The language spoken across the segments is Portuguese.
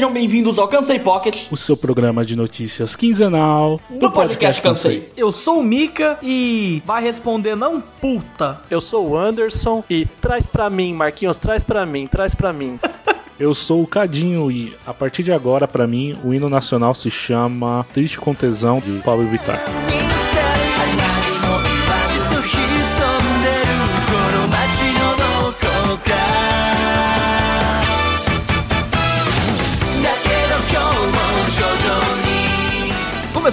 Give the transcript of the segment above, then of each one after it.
Sejam bem-vindos ao Cansei Pocket, o seu programa de notícias quinzenal do podcast Cansei. Eu sou o Mika e vai responder não puta. Eu sou o Anderson e traz pra mim, Marquinhos, traz pra mim, traz pra mim. Eu sou o Cadinho e a partir de agora, pra mim, o hino nacional se chama Triste com Tesão de Pablo Vittar.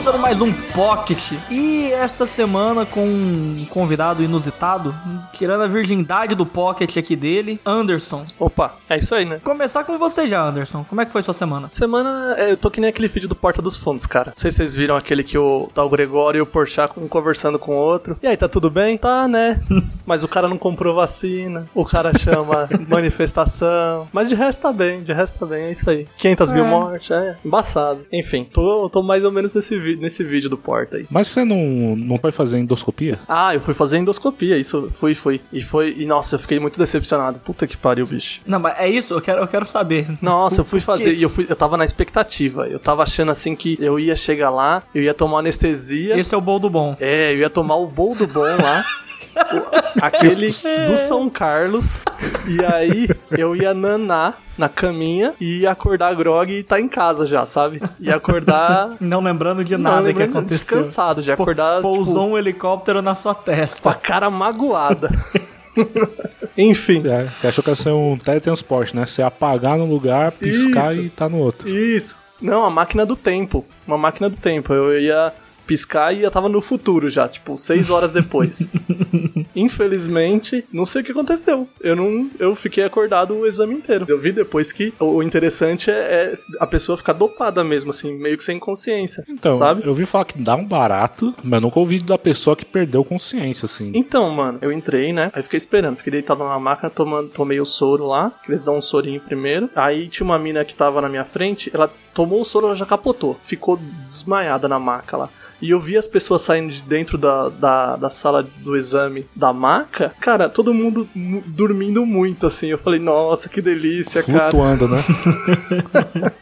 Começando mais um Pocket e esta semana com um convidado inusitado, tirando a virgindade do Pocket aqui dele, Anderson. Opa, é isso aí, né? Começar com você já, Anderson. Como é que foi sua semana? Semana, é, eu tô que nem aquele vídeo do Porta dos Fundos, cara. Não sei se vocês viram aquele que o, tá o Gregório e o Porchat um conversando com o outro. E aí, tá tudo bem? Tá, né? Mas o cara não comprou vacina, o cara chama manifestação. Mas de resto tá bem, de resto tá bem, é isso aí. 500 mil mortes, é embaçado. Enfim, tô, tô mais ou menos nesse, vi- nesse vídeo do Porta aí. Mas você não, não vai fazer endoscopia? Ah, eu fui fazer endoscopia, isso, fui, fui. E foi, e nossa, eu fiquei muito decepcionado. Puta que pariu, bicho. Não, mas é isso, eu quero, eu quero saber. Nossa, eu fui fazer e eu, fui, eu tava na expectativa. Eu tava achando assim que eu ia chegar lá, eu ia tomar anestesia. Esse é o bol do bom. É, eu ia tomar o bol do bom lá. aquele do São Carlos. E aí eu ia nanar na caminha e ia acordar grog e tá em casa já, sabe? Ia acordar. Não lembrando de nada que lembrando, aconteceu. descansado, já Pô, acordar. Pousou tipo, um helicóptero na sua com a testa. cara magoada. Enfim. É, você achou que ia ser um teletransporte, né? Você apagar num lugar, piscar Isso. e tá no outro. Isso. Não, a máquina do tempo. Uma máquina do tempo. Eu ia piscar e eu tava no futuro já, tipo, seis horas depois. Infelizmente, não sei o que aconteceu. Eu não. Eu fiquei acordado o exame inteiro. Eu vi depois que o interessante é, é a pessoa ficar dopada mesmo, assim, meio que sem consciência. Então, sabe? eu ouvi falar que dá um barato, mas nunca ouvi da pessoa que perdeu consciência, assim. Então, mano, eu entrei, né? Aí fiquei esperando, fiquei deitado na máquina, tomando, tomei o soro lá, que eles dão um sorinho primeiro. Aí tinha uma mina que tava na minha frente, ela tomou o soro, ela já capotou, ficou desmaiada na maca lá. E eu vi as pessoas saindo de dentro da, da, da sala do exame da maca, cara, todo mundo mu- dormindo muito, assim. Eu falei, nossa, que delícia, cara. Flutuando, né?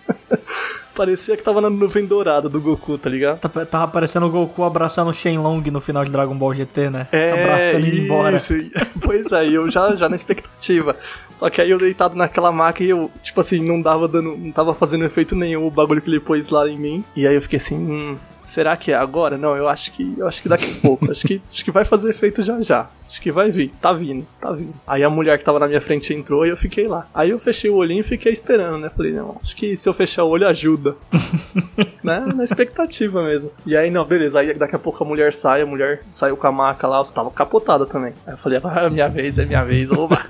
Parecia que tava na nuvem dourada do Goku, tá ligado? Tá- Tava parecendo o Goku abraçando o Shenlong no final de Dragon Ball GT, né? É, abraçando ele embora. Pois é, eu já, já na expectativa. Só que aí eu deitado naquela maca e eu, tipo assim, não dava dando, não tava fazendo efeito nenhum o bagulho que ele pôs lá em mim. E aí eu fiquei assim, hum, será que é agora? Não, eu acho que, eu acho que daqui a pouco. acho que, acho que vai fazer efeito já já. Acho que vai vir. Tá vindo, tá vindo. Aí a mulher que tava na minha frente entrou e eu fiquei lá. Aí eu fechei o olhinho e fiquei esperando, né? Falei, não, acho que se eu fechar o olho ajuda. né? Na expectativa mesmo. E aí, não, beleza. Aí daqui a pouco a mulher sai, a mulher saiu com a maca lá, eu tava capotada também. Aí eu falei, ah, é minha vez, é minha vez, oba.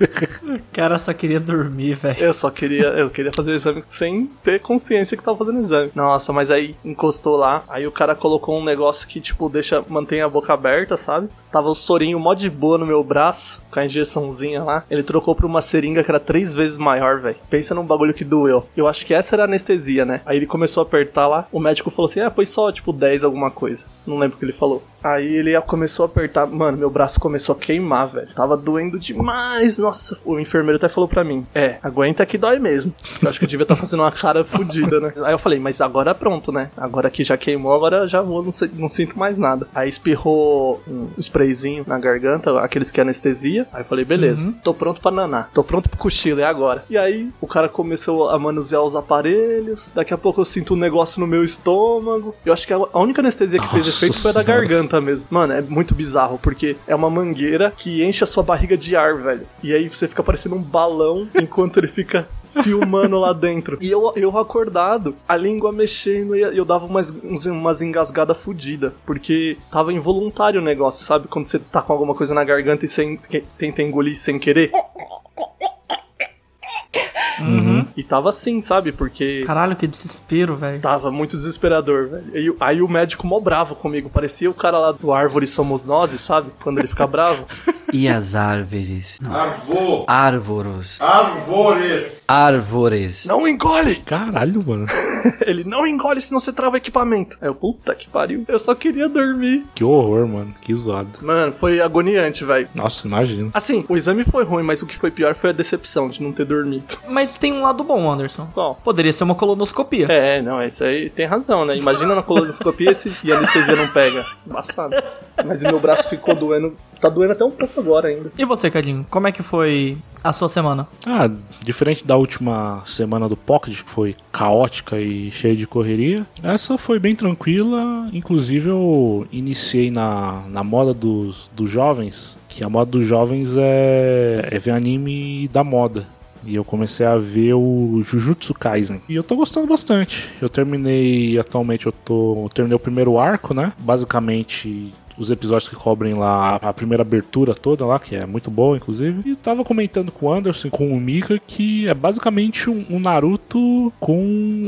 O cara só queria dormir, velho. eu só queria, eu queria fazer o exame sem ter consciência que tava fazendo o exame. Nossa, mas aí encostou lá, aí o cara colocou um negócio que, tipo, deixa, mantém a boca aberta, sabe? Tava o sorinho mó de boa no meu braço, com a injeçãozinha lá. Ele trocou pra uma seringa que era três vezes maior, velho. Pensa num bagulho que doeu. Eu acho que essa era a anestesia, né? Aí ele começou a apertar lá. O médico falou assim: ah, põe só, tipo, 10 alguma coisa. Não lembro o que ele falou. Aí ele começou a apertar. Mano, meu braço começou a queimar, velho. Tava doendo demais. Nossa, o enfermeiro até falou pra mim: É, aguenta que dói mesmo. Eu acho que eu devia estar fazendo uma cara fodida, né? Aí eu falei: Mas agora pronto, né? Agora que já queimou, agora já vou, não, sei- não sinto mais nada. Aí espirrou um sprayzinho na garganta, aqueles que é anestesia. Aí eu falei: Beleza, tô pronto pra nanar. Tô pronto pro cochilo, é agora. E aí o cara começou a manusear os aparelhos. Daqui a pouco eu sinto um negócio no meu estômago. Eu acho que a a única anestesia que fez Nossa efeito foi a da garganta mesmo. Mano, é muito bizarro, porque é uma mangueira que enche a sua barriga de ar, velho. E aí você fica parecendo um balão enquanto ele fica filmando lá dentro. E eu, eu acordado, a língua mexendo e eu dava umas, umas engasgadas fodidas. Porque tava involuntário o negócio, sabe? Quando você tá com alguma coisa na garganta e que- tenta engolir sem querer. E tava assim, sabe? Porque. Caralho, que desespero, velho. Tava muito desesperador, velho. E aí o médico mó bravo comigo. Parecia o cara lá do Árvore Somos Nós, sabe? Quando ele fica bravo. E as árvores? Avô. Árvoros. Árvores. Árvores. Não engole! Caralho, mano. Ele não engole, senão você trava o equipamento. Aí eu, puta que pariu. Eu só queria dormir. Que horror, mano. Que zoado. Mano, foi agoniante, velho. Nossa, imagino. Assim, o exame foi ruim, mas o que foi pior foi a decepção de não ter dormido. Mas tem um lado bom, Anderson. Qual? Poderia ser uma colonoscopia. É, não, isso aí tem razão, né? Imagina na colonoscopia se e a anestesia não pega. Embaçado. Mas o meu braço ficou doendo. Tá doendo até um pouco agora ainda. E você, Cadinho? Como é que foi a sua semana? Ah, diferente da última semana do Pocket, que foi caótica e cheia de correria, essa foi bem tranquila. Inclusive, eu iniciei na, na moda dos, dos jovens, que a moda dos jovens é, é ver anime da moda. E eu comecei a ver o Jujutsu Kaisen. E eu tô gostando bastante. Eu terminei, atualmente eu tô. Eu terminei o primeiro arco, né? Basicamente. Os episódios que cobrem lá a primeira abertura toda lá, que é muito boa, inclusive. E tava comentando com o Anderson, com o Mika, que é basicamente um, um Naruto com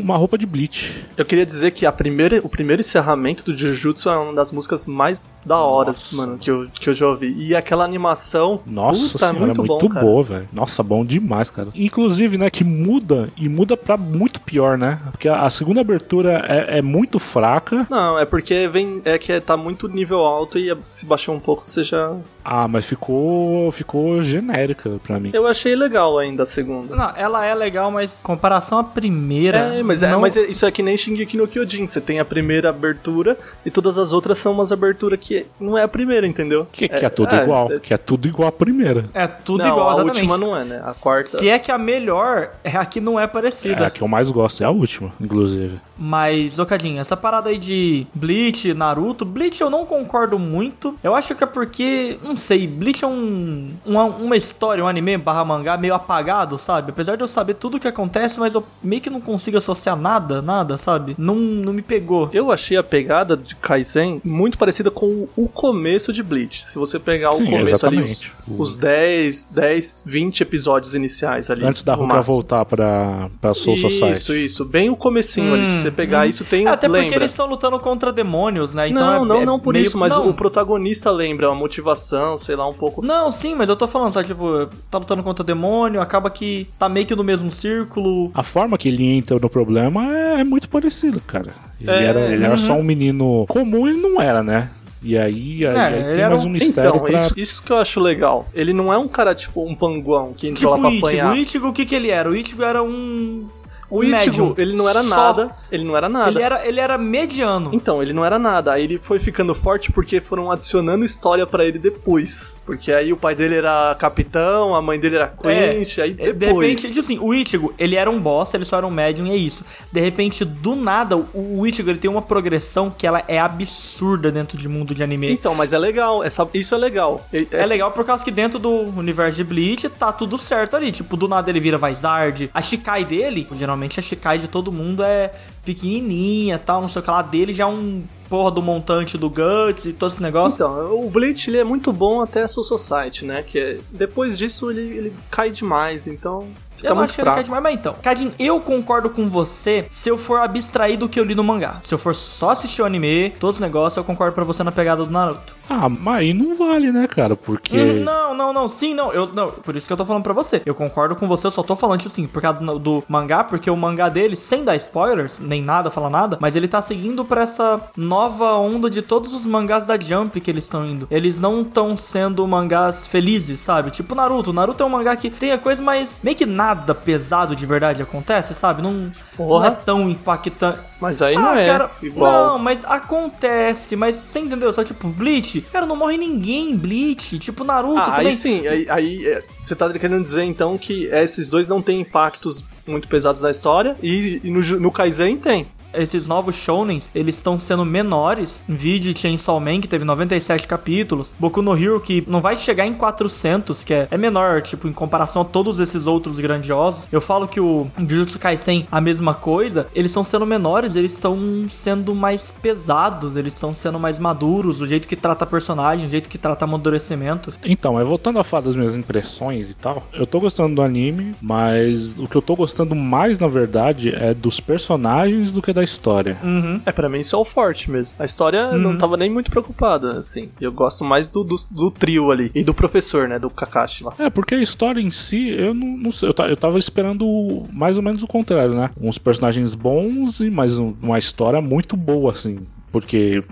uma roupa de Bleach. Eu queria dizer que a primeira, o primeiro encerramento do Jujutsu é uma das músicas mais da hora, mano, que eu, que eu já ouvi. E aquela animação. Nossa puta, senhora, é muito, bom, cara. boa, velho. Nossa, bom demais, cara. Inclusive, né, que muda e muda pra muito pior, né? Porque a, a segunda abertura é, é muito fraca. Não, é porque vem. É que tá muito nível alto e se baixar um pouco você já. Ah, mas ficou ficou genérica pra mim. Eu achei legal ainda a segunda. Não, ela é legal, mas em comparação à primeira. É, mas, é, não- mas é- isso é que nem Shingeki no Kyojin. Você tem a primeira abertura e todas as outras são umas aberturas que não é a primeira, entendeu? Que, que é tudo igual. é- Que é tudo igual a primeira. É tudo não, igual, a exatamente. última não é, né? A quarta. Se é que a melhor é a que não é É parecida. a que eu mais gosto, é a última, inclusive. Mas, Locadinho, essa parada aí de Bleach, Naruto, Bleach eu não concordo muito. Eu acho que é porque, não sei, Bleach é um, uma, uma história, um anime barra mangá meio apagado, sabe? Apesar de eu saber tudo o que acontece, mas eu meio que não consigo associar nada, nada, sabe? Não, não me pegou. Eu achei a pegada de Kaizen muito parecida com o começo de Bleach. Se você pegar Sim, o começo ali, os, exatamente. Os 10, 10, 20 episódios iniciais ali. Antes da Ruka voltar pra, pra Soul Society. Isso, isso. Bem o comecinho ali. Você pegar isso, tem Até porque lembra. eles estão lutando contra demônios, né? Então não, é- não, é não por meio- isso, mas não. o protagonista lembra a motivação, sei lá, um pouco. Não, sim, mas eu tô falando, sabe? Tipo, tá lutando contra demônio, acaba que tá meio que no mesmo círculo. A forma que ele entra no problema é, é muito parecida, cara. Ele, É, era, ele era só um menino comum, ele não era, né? E aí, aí, É, aí tem mais um- um mistério Então, pra... isso, isso que eu acho legal. Ele não é um cara, tipo, um panguão que entra Tipo lá pra o Ichigo. apanhar. O Ichigo, o que que ele era? O Ichigo era um... O Ichigo, ele não era Só- nada. Ele não era nada. Ele era, ele era mediano. Então, ele não era nada. Aí ele foi ficando forte porque foram adicionando história pra ele depois. Porque aí o pai dele era capitão, a mãe dele era quench, aí É, depois. De repente, tipo assim, o Ichigo, ele era um boss, ele só era um médium e é isso. De repente, do nada, o, Ichigo, ele tem uma progressão que ela é absurda dentro de mundo de anime. Então, mas é legal. Essa, isso é legal. É legal por causa que dentro do universo de Bleach tá tudo certo ali. Tipo, do nada ele vira Vizard. A Shikai dele, geralmente a Shikai de todo mundo é pequenininha tal, não sei o que lá. Dele já é um porra do montante do Guts e todo esse negócio. Então, o Bleach ele é muito bom até Soul Society, né? Que é- depois disso ele, ele cai demais, então fica eu muito acho que ele quer fraco. demais, mas então, Cadinho, eu concordo com você se eu for abstrair do que eu li no mangá. Se eu for só assistir o anime, todos os negócios, eu concordo pra você na pegada do Naruto. Ah, mas aí não vale, né, cara? Porque... Hum, Não, não, não, sim, não, eu, não, por isso que eu tô falando pra você. Eu concordo com você, eu só tô falando, tipo assim, por causa do, do mangá, porque o mangá dele, sem dar spoilers, nem nada, falar nada, mas ele tá seguindo pra essa nova onda de todos os mangás da Jump que eles estão indo. Eles não estão sendo mangás felizes, sabe? Tipo Naruto. Naruto é um mangá que tem a coisa, mas meio que nada pesado de verdade acontece, sabe? Não, não é tão impactante. Mas aí não Ah, é cara, igual. Não, mas acontece, mas você entendeu? Só tipo, Bleach, cara, não morre ninguém em Bleach. Tipo, Naruto Ah, também. aí sim, aí, aí, é, você tá querendo dizer então que esses dois não têm impactos muito pesados na história e, e no, no Kaizen tem. Esses novos shounens, eles estão sendo menores. Vídeo Chainsaw Man, que teve 97 capítulos. Boku no Hero, que não vai chegar em 400, que é, é menor, tipo, em comparação a todos esses outros grandiosos. Eu falo que o Jujutsu Kaisen, a mesma coisa. Eles estão sendo menores, eles estão sendo mais pesados, eles estão sendo mais maduros. O jeito que trata personagem, o jeito que trata amadurecimento. Então, é voltando a falar das minhas impressões e tal. Eu tô gostando do anime, mas o que eu tô gostando mais, na verdade, é dos personagens do que da história. É, pra mim isso é o forte mesmo. A história eu não tava nem muito preocupada, assim. Eu gosto mais do, do, do trio ali. E do professor, né? Do Kakashi lá. É, porque a história em si, eu não, não sei. Eu, eu tava esperando mais ou menos o contrário, né? Uns personagens bons e mais um- uma história muito boa, assim. Porque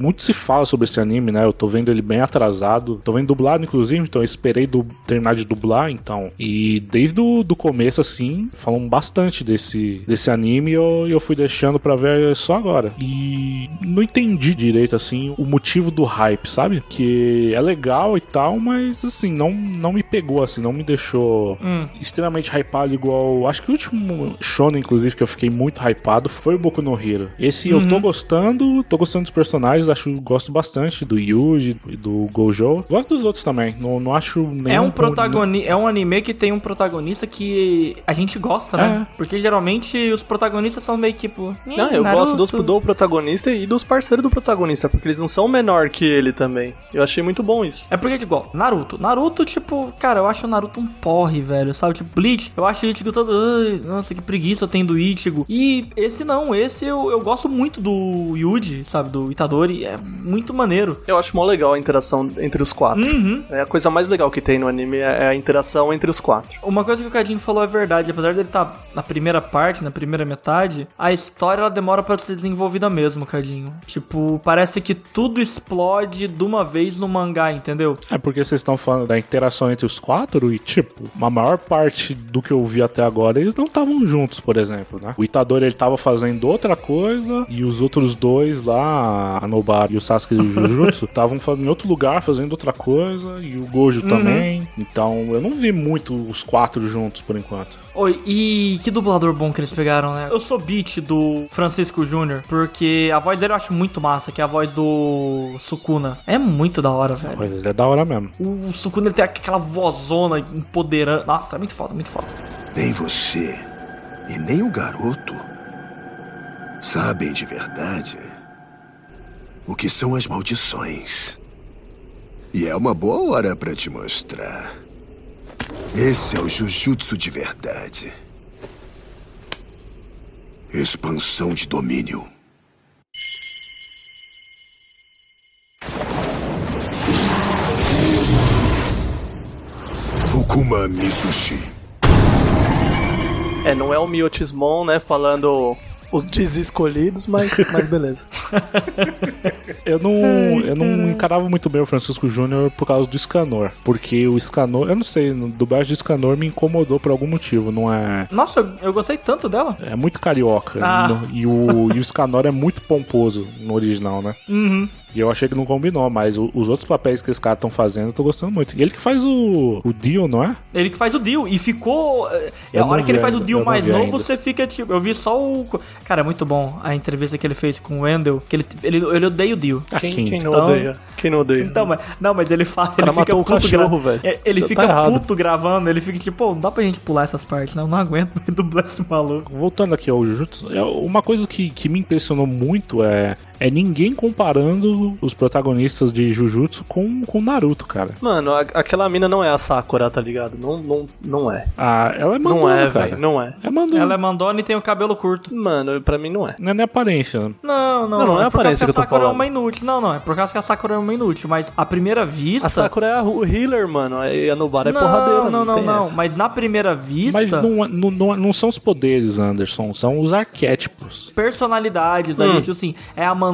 muito se fala sobre esse anime, né? Eu tô vendo ele bem atrasado. Tô vendo dublado, inclusive, então eu esperei du- terminar de dublar, então. E desde o do começo, assim, falam bastante desse, desse anime e eu, eu fui deixando pra ver só agora. E não entendi direito, assim, o motivo do hype, sabe? Que é legal e tal, mas, assim, não, não me pegou, assim, não me deixou extremamente hypado igual... Acho que o último shonen, inclusive, que eu fiquei muito hypado foi o Boku no Hero. Esse eu tô gostando, tô gostando dos personagens, acho gosto bastante do Yuji e do Gojo. Gosto dos outros também, não, não acho nenhum... É um protagoni é um anime que tem um protagonista que a gente gosta, né? Porque geralmente os protagonistas são meio tipo. "Ih, Não, eu Naruto." gosto dos, do protagonista e dos parceiros do protagonista, porque eles não são menor que ele também. Eu achei muito bom isso. É porque, igual, Naruto. Naruto, tipo, cara, eu acho o Naruto um porre, velho, sabe? Tipo, Bleach, eu acho o Ichigo todo. Ai, nossa, que preguiça tem do Ichigo. E esse não, esse eu, eu gosto muito do Yuji, sabe? Do Itadori. É muito maneiro. Eu acho mó legal a interação entre os quatro. Uhum. É a coisa mais legal que tem no anime é a interação entre os quatro. Uma coisa que o Cadinho falou é verdade, apesar dele estar na primeira parte, na primeira metade, a história ela demora pra ser desenvolvida mesmo, Cadinho. Tipo, parece que tudo explode de uma vez no mangá, entendeu? É porque vocês estão falando da interação entre os quatro e, tipo, a maior parte do que eu vi até agora, eles não estavam juntos, por exemplo, né? O Itadori, ele tava fazendo outra coisa e os outros dois lá, a Nobara e o Sasuke do Jujutsu, estavam em outro lugar, fazendo outra coisa e o Gojo também. Então, eu não vi muito os quatro juntos, por enquanto. Oi, e que dublador bom que eles pegaram, né? Eu sou beat do Francisco Júnior, porque a voz dele eu acho muito massa, que é a voz do Sukuna. É muito da hora, velho. Mas ele é da hora mesmo. O Sukuna ele tem aquela vozona empoderando. Nossa, é muito foda, muito foda. Nem você e nem o garoto sabem de verdade o que são as maldições. E é uma boa hora para te mostrar. Esse é o Jujutsu de verdade. Expansão de domínio. Fukuma Mitsushi. É, não é o Miotismon, né, falando os desescolhidos, mas, mas beleza. Eu não, eu não encarava muito bem o Francisco Júnior por causa do Scanor. Porque o Scanor, eu não sei, no dublagem de Scanor me incomodou por algum motivo. Não é. Nossa, eu, eu gostei tanto dela. É muito carioca. Ah. No- e, o, e o Scanor é muito pomposo no original, né? Uhum. E eu achei que não combinou, mas o- os outros papéis que esse cara estão fazendo, eu tô gostando muito. E ele que faz o, o Dio, não é? Ele que faz o Deal. E ficou. é, Eu a hora não que ele faz o Deal eu não mais novo, ainda. você fica tipo. Eu vi só o. Cara, é muito bom a entrevista que ele fez com o Wendell. Que ele, ele, ele odeia o Deal. Quem, Quem? quem não Então- odeia? Quem não odeia? Então, mas, não, mas ele fala. Ele fica matou o puto cachorro, gra- velho. É, Ele Tá fica errado. puto gravando. Ele fica tipo, pô, não dá pra gente pular essas partes, não. Não aguento mais dublar esse maluco. Voltando aqui ao Jujutsu, é uma coisa que, que me impressionou muito é, é ninguém comparando os protagonistas de Jujutsu com, com Naruto, cara. Mano, a- aquela mina não é a Sakura, tá ligado? Não, não, não é. Ah, ela é mandona, Não é, velho. Não é. É mandona. Ela é mandona e tem o cabelo curto. Mano, pra mim não é. Não é nem aparência. né? Não, não, Não, não é a por causa aparência que a que eu tô Sakura é falando. uma inútil. Não, não, é por causa que a Sakura é uma inútil. Mas à primeira vista. A Sakura é a- o healer, mano. E a Nobara é não, porradeira. não, não, não. essa. Mas na primeira vista. Mas não, não, não, não são os poderes, Anderson, são os arquétipos. personalidades ali, tipo assim, é a Mandona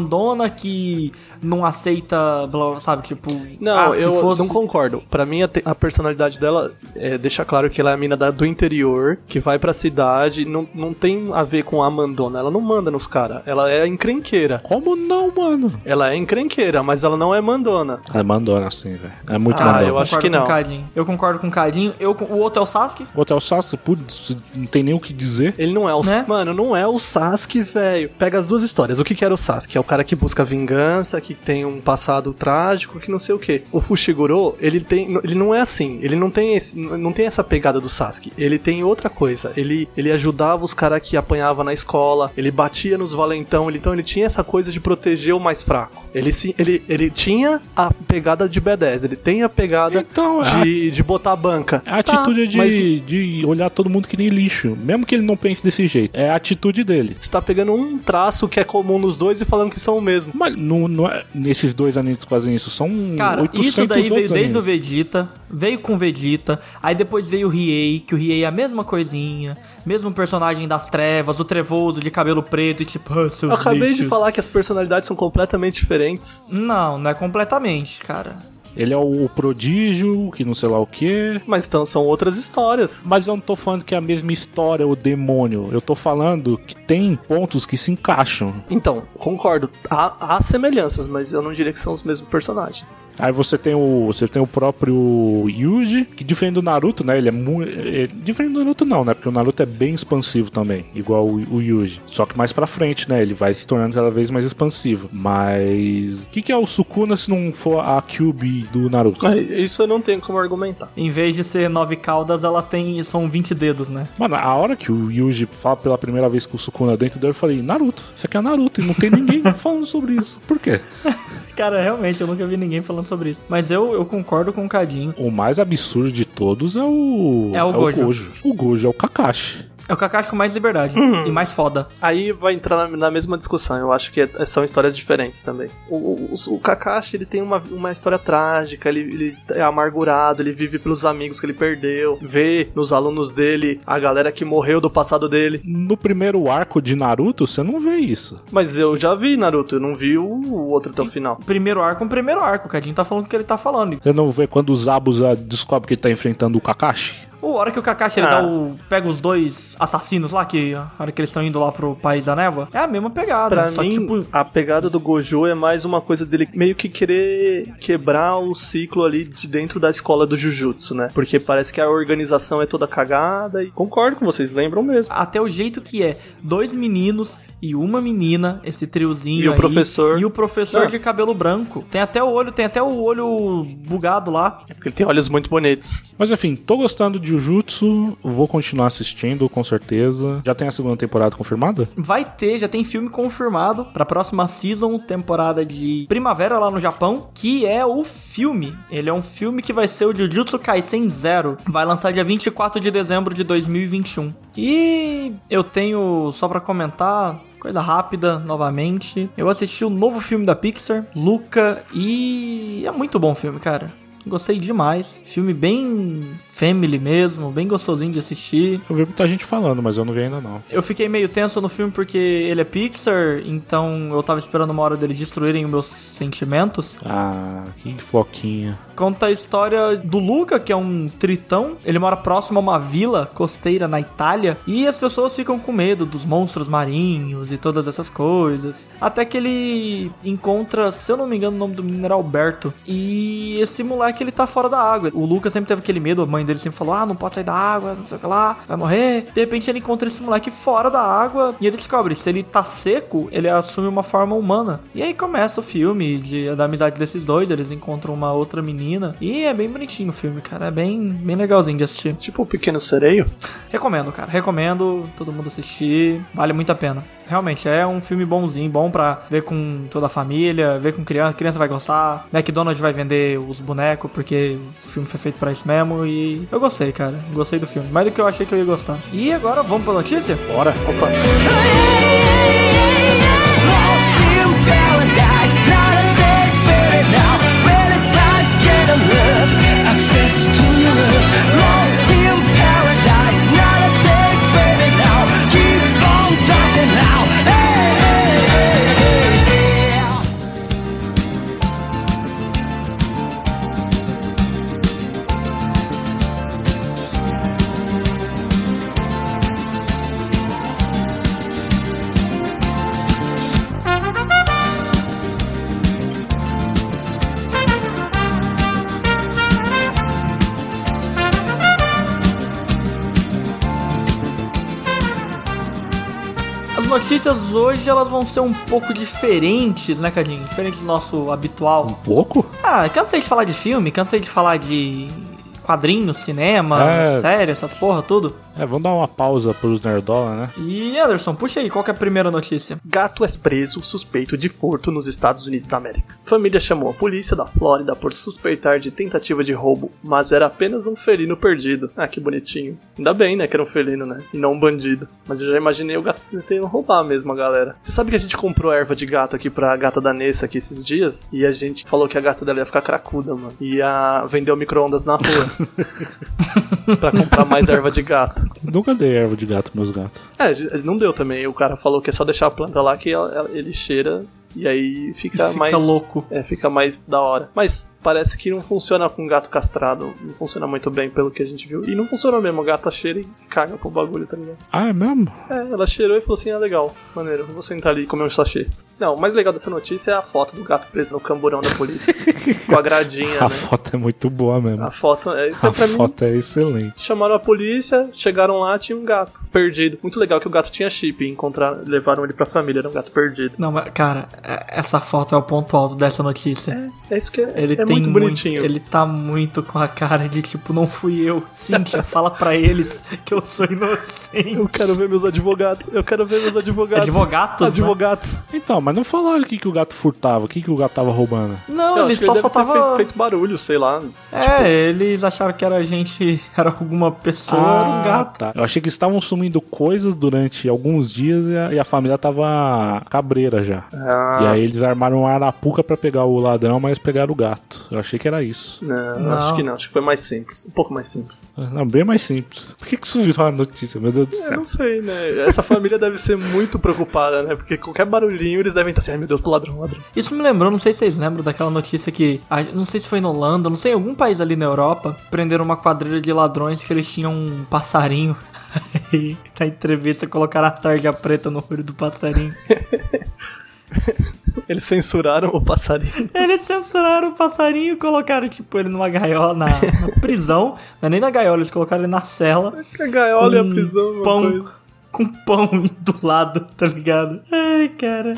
que não aceita, blá, sabe, tipo, Não, ah, eu fosse- não concordo. Pra mim, a, te- a personalidade dela é, deixa claro que ela é a mina da- do interior, que vai pra cidade, não, não tem a ver com a Mandona. Ela não manda nos caras. Ela é encrenqueira. Como não, mano? Ela é encrenqueira, mas ela não é mandona. É mandona, assim, velho. É muito Ah, mandona. eu acho Concordo que com não. o Cadinho. Eu concordo com o Cadinho. Eu, o outro é o Sasuke. O Hotel Sasuke, putz, não tem nem o que dizer. Ele não é o. Né? Mano, não é o Sasuke, velho. Pega as duas histórias. O que, que era o Sasuke? É o cara que busca vingança, que tem um passado trágico, que não sei o que. O Fushiguro, ele tem, ele não é assim. Ele não tem esse, não tem essa pegada do Sasuke. Ele tem outra coisa. Ele, ele ajudava os caras que apanhava na escola. Ele batia nos valentão. Ele, então ele tinha essa coisa de proteger o mais fraco. Ele, se, ele, ele tinha a pegada de B10. Ele tem a pegada Então, é de, de botar a banca. A atitude é de, Tá, mas de olhar todo mundo que nem lixo. Mesmo que ele não pense desse jeito. É a atitude dele. você tá pegando um traço que é comum nos dois e falando que são o mesmo. Mas não, não é, nesses dois animes que fazem isso, são Cara, 800 isso daí veio desde o animes. Vegeta, veio com o Vegeta, aí depois veio o Riei, que o Riei é a mesma coisinha, mesmo personagem das trevas, o trevoso de cabelo preto e tipo, ah, seus Eu acabei de lixos. falar que as personalidades são completamente diferentes. Não, não é completamente, cara. Ele é o prodígio, que não sei lá o que. Mas então são outras histórias. Mas eu não tô falando que é a mesma história, o demônio. Eu tô falando que tem pontos que se encaixam. Então, concordo. Há, há semelhanças, mas eu não diria que são os mesmos personagens. Aí você tem o. Você tem o próprio Yuji, que diferente do Naruto, né? Ele é muito. Diferente do Naruto não, né? Porque o Naruto é bem expansivo também, igual o, o Yuji. Só que mais pra frente, né? Ele vai se tornando cada vez mais expansivo. Mas. O que, que é o Sukuna se não for a Kyubi do Naruto? Mas Isso eu não tenho como argumentar. Em vez de ser nove caudas, ela tem. são 20 dedos, né? Mano, a hora que o Yuji fala pela primeira vez com o Sukuna dentro dele, eu falei, Naruto, isso aqui é Naruto, e não tem ninguém falando sobre isso. Por quê? Cara, realmente, eu nunca vi ninguém falando sobre isso. Mas eu, eu concordo com o Cadinho. O mais absurdo de todos é o. É o Gojo. O Gojo é o Kakashi. É o Kakashi com mais liberdade e mais foda. Aí vai entrar na, na mesma discussão. Eu acho que é- são histórias diferentes também. O, o, o Kakashi ele tem uma, uma história trágica, ele, ele é amargurado, ele vive pelos amigos que ele perdeu, vê nos alunos dele a galera que morreu do passado dele. No primeiro arco de Naruto, você não vê isso. Mas eu já vi Naruto, eu não vi o, o outro até o final. Primeiro arco, um primeiro arco. O Cadinho tá falando o que ele tá falando. Você não vê quando o Zabuza descobre que ele tá enfrentando o Kakashi? O hora que o Kakashi ele Ah. dá o, pega os dois assassinos lá, que a hora que eles estão indo lá pro país da névoa, é a mesma pegada. Pra só mim, que, tipo, a pegada do Gojo é mais uma coisa dele meio que querer quebrar o ciclo ali de dentro da escola do Jujutsu, né? Porque parece que a organização é toda cagada e concordo com vocês, lembram mesmo. até o jeito que é dois meninos e uma menina, esse triozinho E o aí, professor. E o professor Ah. de cabelo branco. Tem até o olho, tem até o olho bugado lá. Porque ele tem olhos muito bonitos. Mas enfim, tô gostando de Jujutsu, vou continuar assistindo com certeza. Já tem a segunda temporada confirmada? Vai ter, já tem filme confirmado pra próxima season, temporada de primavera lá no Japão, que é o filme. Ele é um filme que vai ser o Jujutsu Kaisen Zero. Vai lançar dia 24 de dezembro de 2021. E eu tenho, só pra comentar, Coisa rápida, novamente. Eu assisti o novo filme da Pixar, Luca, e é muito bom o filme, cara. Gostei demais. Filme bem family mesmo, bem gostosinho de assistir. Eu vi muita gente falando, mas eu não vi ainda não. Eu fiquei meio tenso no filme porque ele é Pixar, então eu tava esperando uma hora deles destruírem os meus sentimentos. Ah, que floquinha. Conta a história do Luca, que é um tritão. Ele mora próximo a uma vila costeira na Itália. E as pessoas ficam com medo dos monstros marinhos e todas essas coisas. Até que ele encontra, se eu não me engano, o nome do menino era Alberto. E esse moleque, ele tá fora da água. O Luca sempre teve aquele medo, a mãe dele sempre falou: ah, não pode sair da água, não sei o que lá, vai morrer. De repente ele encontra esse moleque fora da água e ele descobre: se ele tá seco, ele assume uma forma humana. E aí começa o filme de, da amizade desses dois. Eles encontram uma outra menina. E é bem bonitinho o filme, cara. É bem, bem legalzinho de assistir. Tipo o Pequeno Sereio. Recomendo, cara. Recomendo todo mundo assistir. Vale muito a pena. Realmente, é um filme bonzinho, bom pra ver com toda a família, ver com criança. Criança vai gostar. McDonald's vai vender os bonecos, porque o filme foi feito pra isso mesmo. E eu gostei, cara. Gostei do filme. Mais do que eu achei que eu ia gostar. E agora, vamos pra notícia? Bora. Opa. Notícias hoje elas vão ser um pouco diferentes, né, Cadinho? Diferente do nosso habitual. Um pouco? Ah, cansei de falar de filme, cansei de falar de quadrinhos, cinema, É. série, essas porra, tudo. É, vamos dar uma pausa pros Nerdola, né? E Anderson, puxa aí, qual que é a primeira notícia? Gato é preso suspeito de furto nos Estados Unidos da América. Família chamou a polícia da Flórida por suspeitar de tentativa de roubo, mas era apenas um felino perdido. Ah, que bonitinho. Ainda bem, né, que era um felino, né? E não um bandido. Mas eu já imaginei o gato tentando roubar mesmo a galera. Você sabe que a gente comprou erva de gato aqui pra gata da Nessa aqui esses dias? E a gente falou que a gata dela ia ficar cracuda, mano. Ia vender o micro-ondas na rua. pra comprar mais erva de gato. Nunca dei erva de gato pros meus gatos. É, não deu também. O cara falou que é só deixar a planta lá que ela- ela- ele cheira e aí fica, Fica mais. louco. É, fica mais da hora. Mas parece que não funciona com gato castrado. Não funciona muito bem pelo que a gente viu. E não funciona mesmo. A gata cheira e caga pro bagulho, tá ligado? Ah, é mesmo? É, ela cheirou e falou assim: ah, legal, maneiro, vou sentar ali e comer um sachê. Não, o mais legal dessa notícia é a foto do gato preso no camburão da polícia. com a gradinha, A né? foto é muito boa mesmo. A foto, é, isso é A pra mim. foto é excelente. Chamaram a polícia, chegaram lá, tinha um gato perdido. Muito legal que o gato tinha chip e encontraram, levaram ele pra família, era um gato perdido. Não, mas, cara, é- essa foto é o ponto alto dessa notícia. É isso que é, Ele é tem muito bonitinho. Ele tá muito com a cara de tipo, não fui eu. Cíntia, fala pra eles que eu sou inocente. Eu quero ver meus advogados. Eu quero ver meus advogados. Advogatos, né? Advogados. Então, mas não falaram o que, que o gato furtava, o que, que o gato tava roubando. Não, Eu eles só, ele só deve ter tava. feito, feito barulho, sei lá. É, eles acharam que era gente, era alguma pessoa, era um gato. tá. Eu achei que estavam sumindo coisas durante alguns dias e a, e a família tava cabreira já. Ah, E aí eles armaram uma arapuca pra pegar o ladrão, mas pegaram o gato. Eu achei que era isso. não, Não. acho que não. Acho que foi mais simples. Um pouco mais simples. Não, bem mais simples. Por que, que isso virou uma notícia, meu Deus do Eu céu? não sei, né? Essa família deve ser muito preocupada, né? Porque qualquer barulhinho eles devem estar assim, ai meu Deus, pro ladrão, ladrão. Isso me lembrou, não sei se vocês lembram daquela notícia que, não sei se foi na Holanda, não sei, em algum país ali na Europa, prenderam uma quadrilha de ladrões que eles tinham um passarinho. Aí, na entrevista, colocaram a tarja preta no olho do passarinho. Eles censuraram o passarinho. Eles censuraram o passarinho e colocaram, tipo, ele numa gaiola, na, na prisão. Não é nem na gaiola, eles colocaram ele na cela. A gaiola e a prisão, pão, coisa. Com pão do lado, tá ligado? Ai, cara.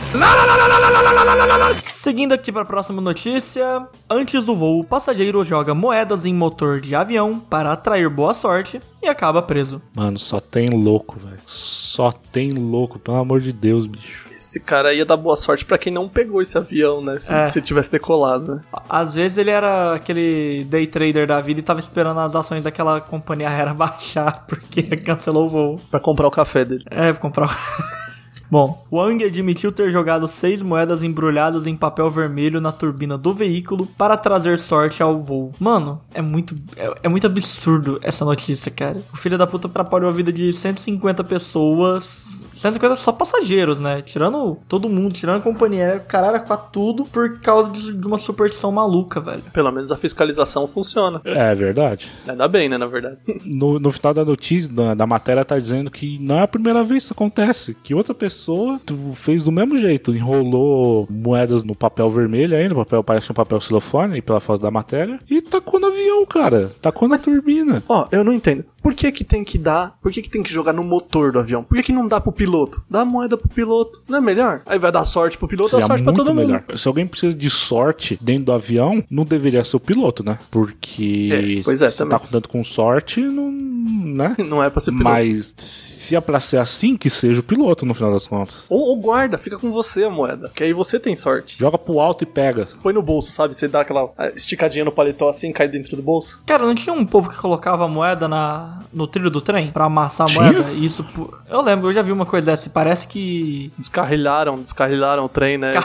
Seguindo aqui pra próxima notícia. Antes do voo, o passageiro joga moedas em motor de avião para atrair boa sorte e acaba preso. Mano, só tem louco, velho. Só tem louco, pelo amor de Deus, bicho. Esse cara ia dar boa sorte pra quem não pegou esse avião, né? Se, É. se tivesse decolado, né? Às vezes ele era aquele day trader da vida e tava esperando as ações daquela companhia aérea baixar porque cancelou o voo. Pra comprar o café dele. É, vou comprar. Bom, Wang admitiu ter jogado seis moedas embrulhadas em papel vermelho na turbina do veículo para trazer sorte ao voo. Mano, é muito, é, é muito absurdo essa notícia, cara. O filho da puta atrapalhou a vida de 150 pessoas. 150 só passageiros, né? Tirando todo mundo, tirando a companhia aérea, o cara era com tudo por causa de uma superstição maluca, velho. Pelo menos a fiscalização funciona. É verdade. Ainda bem, né, na verdade. No, no final da notícia, da, da matéria, tá dizendo que não é a primeira vez que isso acontece. Que outra pessoa fez do mesmo jeito. Enrolou moedas no papel vermelho ainda, papel, parece um papel xilofone aí pela foto da matéria. E tacou no avião, cara. Tacou na turbina. Ó, eu não entendo. Por que que tem que dar? Por que que tem que jogar no motor do avião? Por que que não dá pro piloto? Dá moeda pro piloto. Não é melhor? Aí vai dar sorte pro piloto, dá Seria sorte pra todo melhor. mundo. Se alguém precisa de sorte dentro do avião, não deveria ser o piloto, né? Porque É, pois é, se também. tá contando com sorte, não. né? Não é pra ser piloto. Mas se é pra ser assim, que seja o piloto no final das contas. Ou, ou guarda, fica com você a moeda. Que aí você tem sorte. Joga pro alto e pega. Põe no bolso, sabe? Você dá aquela ah, esticadinha no paletó assim, cai dentro do bolso. Cara, não tinha um povo que colocava a moeda na, no trilho do trem pra amassar a moeda? Isso, eu lembro, eu já vi uma coisa dessa. e Parece que Descarrilharam, descarrilharam o trem, né? ele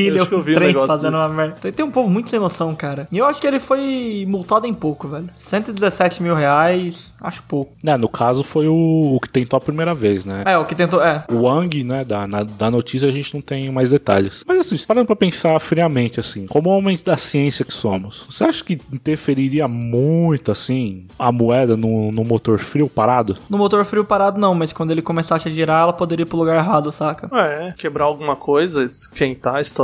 é acho que eu um vi trem negócio fazendo desse. uma merda. Tem- Tem um povo muito sem noção, cara. E eu acho que ele foi multado em pouco, velho. 117 mil reais, acho pouco. É, no caso foi o, o que tentou a primeira vez, né? É, o que tentou. É. O Wang, né, da, na- da notícia a gente não tem mais detalhes. Mas assim, parando pra pensar friamente, assim, como homens da ciência que somos, você acha que interferiria muito, assim, a moeda no, no motor frio parado? No motor frio parado, não, mas quando ele começasse a girar, ela poderia ir pro lugar errado, saca? É, quebrar alguma coisa, esquentar, estourar.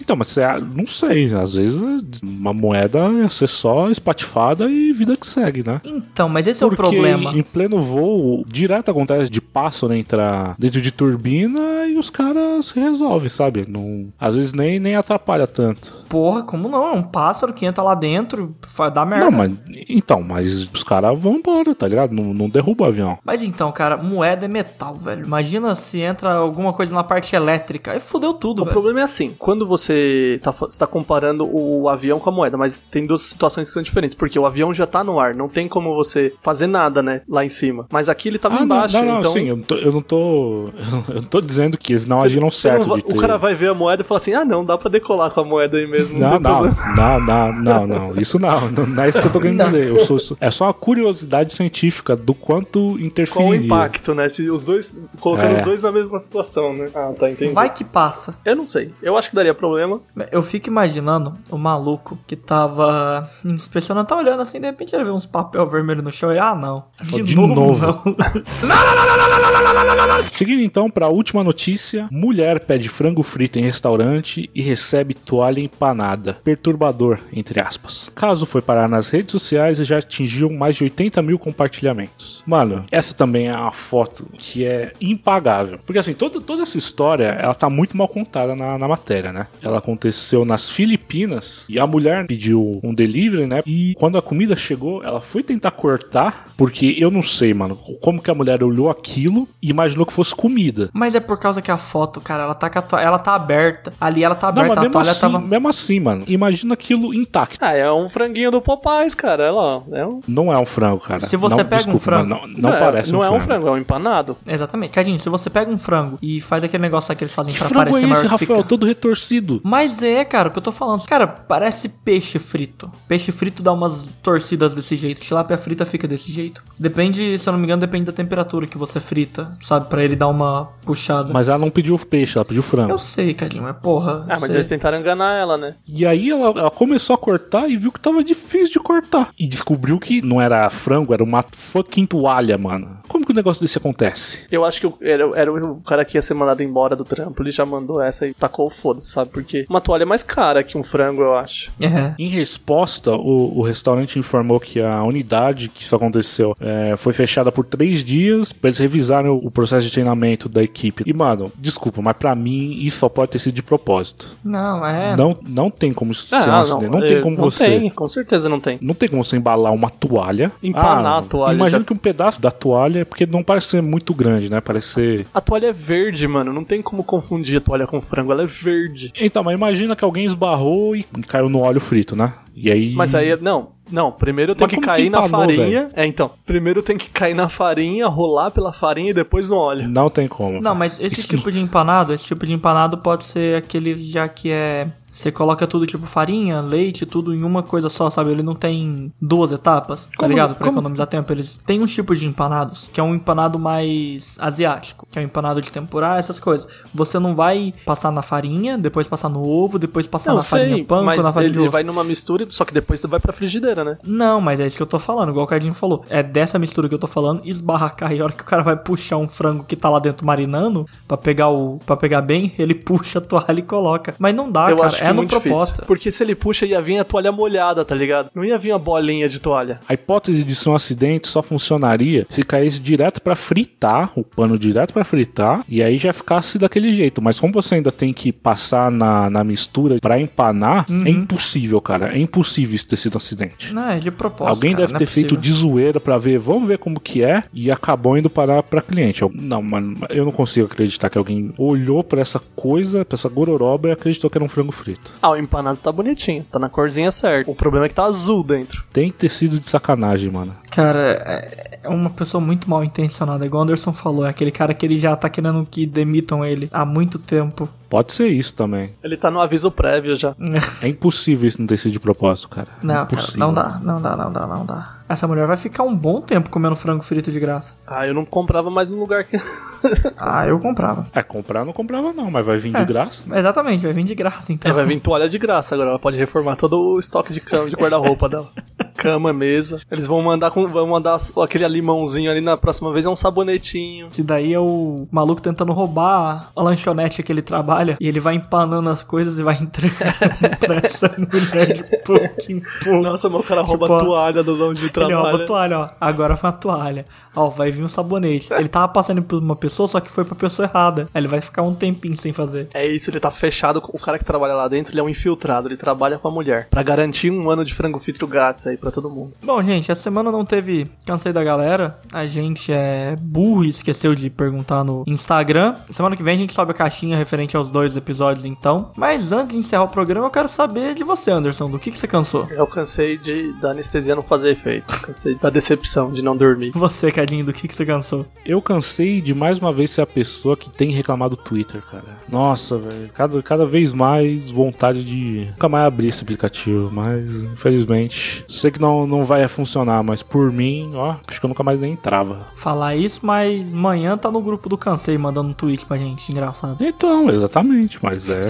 Então, mas você, não sei, às vezes uma moeda ia ser só espatifada e vida que segue, né? Então, mas esse é o Porque problema. em pleno voo, direto acontece de pássaro entrar dentro de turbina e os caras resolvem, sabe? Não, às vezes nem, nem atrapalha tanto. Porra, como não? É um pássaro que entra lá dentro, vai dar merda. Não, mas então, mas os caras vão embora, tá ligado? Não, não derruba o avião. Mas então, cara, moeda é metal, velho. Imagina se entra alguma coisa na parte elétrica. Aí fudeu tudo, O velho. problema é assim, quando você tá, você tá comparando o avião com a moeda, mas tem duas situações que são diferentes, porque o avião já tá no ar, não tem como você fazer nada, né, lá em cima. Mas aqui ele tava Ah, embaixo, não, não, então... sim, eu não tô, eu não tô, eu não tô dizendo que eles não você- agiram certo não de ter... O cara vai ver a moeda e falar assim, ah não, dá pra decolar com a moeda aí mesmo. Não, tem não, problema. não, não, não, não, isso não, não, não é isso que eu tô querendo dizer. Eu sou, sou- é só uma curiosidade científica do quanto Qual o interferiria. impacto, né? Se os dois. Colocando É. os dois na mesma situação, né? Ah, tá, entendi. Vai que passa. Eu não sei. Eu acho que daria problema. Eu fico imaginando o maluco que tava inspecionando, tá olhando assim, de repente ele vê uns papel vermelho no chão e, ah, não. De, De novo, novo. não. Seguindo então para a última notícia: mulher pede frango frito em restaurante e recebe toalha empanada. Perturbador, entre aspas. Caso foi parar nas redes sociais e já atingiu mais de 80 mil compartilhamentos. Mano, essa também é uma foto que é impagável. Porque assim, toda, toda essa história ela tá muito mal contada na, na matéria, né? Ela aconteceu nas Filipinas e a mulher pediu um delivery, né? E quando a comida chegou, ela foi tentar cortar, porque eu não sei, mano, como que a mulher olhou aquilo e imaginou que fosse comida. Mas é por causa que a foto, cara, ela tá, com a toalha, ela tá aberta. Ali ela tá Não, aberta, mas a mesmo toalha assim, tava. mesmo assim, mano, imagina aquilo intacto. Ah, é um franguinho do Popeyes, cara. Lá. É um... Não é um frango, cara. Se você Não, pega um desculpa, frango- mas Não, não, é, parece Não um é frango. um frango, é um empanado. Exatamente. Cadinho, se você pega um frango e faz aquele negócio que eles fazem Que pra frango é parecer esse, maior que Rafael? fica. Todo retorcido. Mas é, cara, o que eu tô falando. Cara, parece peixe frito. Peixe frito dá umas torcidas desse jeito. Tilápia frita fica desse jeito. Depende, se eu não me engano, depende da temperatura que você frita, sabe? Pra ele dar uma puxada. Mas ela não pediu peixe, ela pediu frango. Eu sei, Cadinho, mas porra. Ah, mas sei. eles tentaram enganar ela, né? E aí ela, ela começou a cortar e viu que tava difícil de cortar. E descobriu que não era frango, era uma fucking toalha, mano. Como que um negócio desse acontece? Eu acho que o- era, era o cara que ia ser mandado embora do trampo. Ele já mandou essa e tacou o foda-se, sabe? Porque uma toalha é mais cara que um frango, eu acho. É. Em resposta, o, o restaurante informou que a unidade que isso aconteceu é, foi fechada por três dias pra eles revisarem o, o processo de treinamento da equipe. E, mano, desculpa, mas pra mim isso só pode ter sido de propósito. Não, é. Não, não tem como isso ser um Ah, acidente. Não, tem é, como não você. tem, com certeza não tem. Não tem como você embalar uma toalha. Empanar Ah, a toalha, Imagina já- que um pedaço da toalha, porque não parece ser muito grande, né? Parece ser. A toalha é verde, mano. Não tem como confundir a toalha com frango. Ela é verde. Então, mas imagina que alguém esbarrou e caiu no óleo frito, né? E aí. Mas aí, não. Não, primeiro tem Mas que como que cair na empanou, farinha. É, então. Primeiro tem que cair na farinha, rolar pela farinha e depois no óleo. Não tem como. Não, mas esse Isso- tipo de empanado, esse tipo de empanado pode ser aquele já que é. Você coloca tudo tipo farinha, leite, tudo em uma coisa só, sabe? Ele não tem duas etapas, tá Como- ligado? Pra economizar tempo. Eles têm uns tipos de empanados, que é um empanado mais asiático, que é um empanado de tempurá, essas coisas. Você não vai passar na farinha, depois passar no ovo, depois passar Não na farinha sei, panko, mas na farinha de ele ovo. vai numa mistura, só que depois vai pra frigideira, né? Não, mas é isso que eu tô falando, igual o Cardinho falou. É dessa mistura que eu tô falando, esbarracar e a hora que o cara vai puxar um frango que tá lá dentro marinando, pra pegar o para pegar bem, ele puxa a toalha e coloca. Mas não dá, eu cara, acho que é é no muito proposta. difícil. Porque se ele puxa, ia vir a toalha molhada, tá ligado? Não ia vir a bolinha de toalha. A hipótese de ser um acidente só funcionaria se caísse direto pra fritar, o pano direto pra fritar, e aí já ficasse daquele jeito. Mas como você ainda tem que passar na, na mistura pra empanar, Uhum. é impossível, cara. É impossível isso ter sido um acidente. Não, é de proposta. Alguém cara, deve é ter feito possível. de zoeira pra ver, vamos ver como que é, e acabou indo parar pra cliente. Eu- não, mano, eu não consigo acreditar que alguém olhou pra essa coisa, pra essa gororoba e acreditou que era um frango frito. Ah, o empanado tá bonitinho, tá na corzinha certa. O problema é que tá azul dentro. Tem sido de sacanagem, mano. Cara, é é uma pessoa muito mal intencionada, igual o Anderson falou. É aquele cara que ele já tá querendo que demitam ele há muito tempo. Pode ser isso também. Ele tá no aviso prévio já. É impossível isso não ter sido de propósito, cara. Não, cara, não dá, não dá, não dá, não dá. Essa mulher vai ficar um bom tempo comendo frango frito de graça. Ah, eu não comprava mais um lugar que. Ah, eu comprava. É, comprar não comprava não, mas vai vir É. de graça. Exatamente, vai vir de graça então. É, vai vir toalha de graça agora. Ela pode reformar todo o estoque de cama, de guarda-roupa dela. cama, mesa. Eles vão mandar com, vão mandar aquele limãozinho ali na próxima vez, é um sabonetinho. Esse daí é o maluco tentando roubar a lanchonete que ele trabalha e ele vai empanando as coisas e vai entregando pra essa mulher de pouco em pouco. Nossa, meu cara rouba Tipo, a toalha do onde Ele rouba a toalha, ó. Agora foi uma toalha. Ó, vai vir um sabonete. Ele tava passando por uma pessoa, só que foi pra pessoa errada. Aí ele vai ficar um tempinho sem fazer. É isso, ele tá fechado. O cara que trabalha lá dentro, ele é um infiltrado, ele trabalha com a mulher. Pra garantir um ano de frango frito grátis aí pra todo mundo. Bom, gente, essa semana não teve Cansei da Galera. A gente é burro e esqueceu de perguntar no Instagram. Semana que vem a gente sobe a caixinha referente aos dois episódios, então. Mas antes de encerrar o programa, eu quero saber de você, Anderson. Do que, que você cansou? Eu cansei de da anestesia não fazer efeito. Cansei da decepção de não dormir. Você, Cadinho, do que, que você cansou? Eu cansei de mais uma vez ser a pessoa que tem reclamado do Twitter, cara. Nossa, velho. Cada, cada vez mais vontade de nunca mais abrir esse aplicativo. Mas, infelizmente, sei que não, não vai funcionar. Mas por mim, ó, acho que eu nunca mais nem entrava. Falar isso, mas manhã tá no grupo do Cansei mandando um tweet pra gente. Engraçado. Então, exatamente, mas é,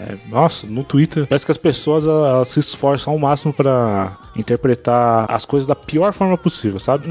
é- Nossa, no Twitter parece que as pessoas elas, se esforçam ao máximo pra interpretar as coisas da pior forma possível, sabe?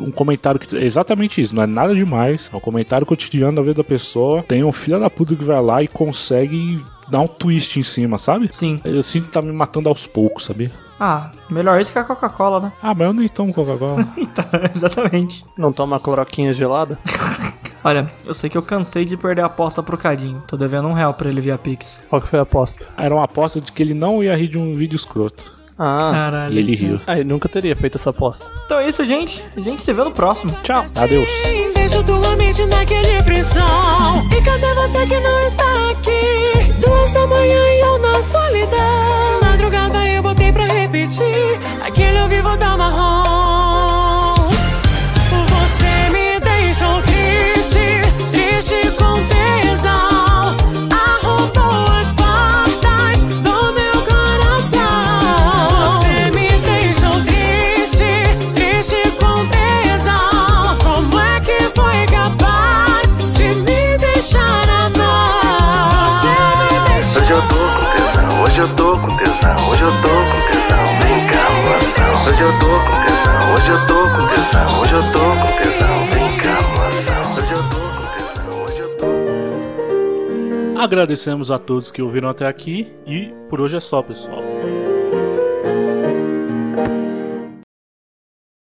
Um comentário que é exatamente isso, não é nada demais, é um comentário cotidiano da vida da pessoa. Tem um filho da puta que vai lá e consegue dar um twist em cima, sabe? Sim. Eu sinto que tá me matando aos poucos, sabia? Ah, melhor isso que a Coca-Cola, né? Ah, mas eu nem tomo Coca-Cola. Então, exatamente. Não toma cloroquinha gelada? Olha, eu sei que eu cansei de perder a aposta pro Cadinho. Tô devendo um real pra ele via Pix. Qual que foi a aposta? Era uma aposta de que ele não ia rir de um vídeo escroto. Ah, Caralho. E ele riu. aí nunca teria feito essa aposta. Então é isso, gente. A gente se vê no próximo. Tchau. Adeus. Mente naquele E cadê você que não está aqui? Duas da manhã e eu na solidão Madrugada eu botei pra repetir Aquele ao vivo da marrom Você me deixou triste Triste com hoje eu tô com tesão, hoje eu tô com tesão, vem cá, moção. Hoje eu tô com tesão, hoje eu tô com tesão, hoje eu tô com tesão, vem cá, moção. Hoje eu tô com tesão, hoje eu tô Agradecemos a todos que ouviram até aqui e por hoje é só, pessoal.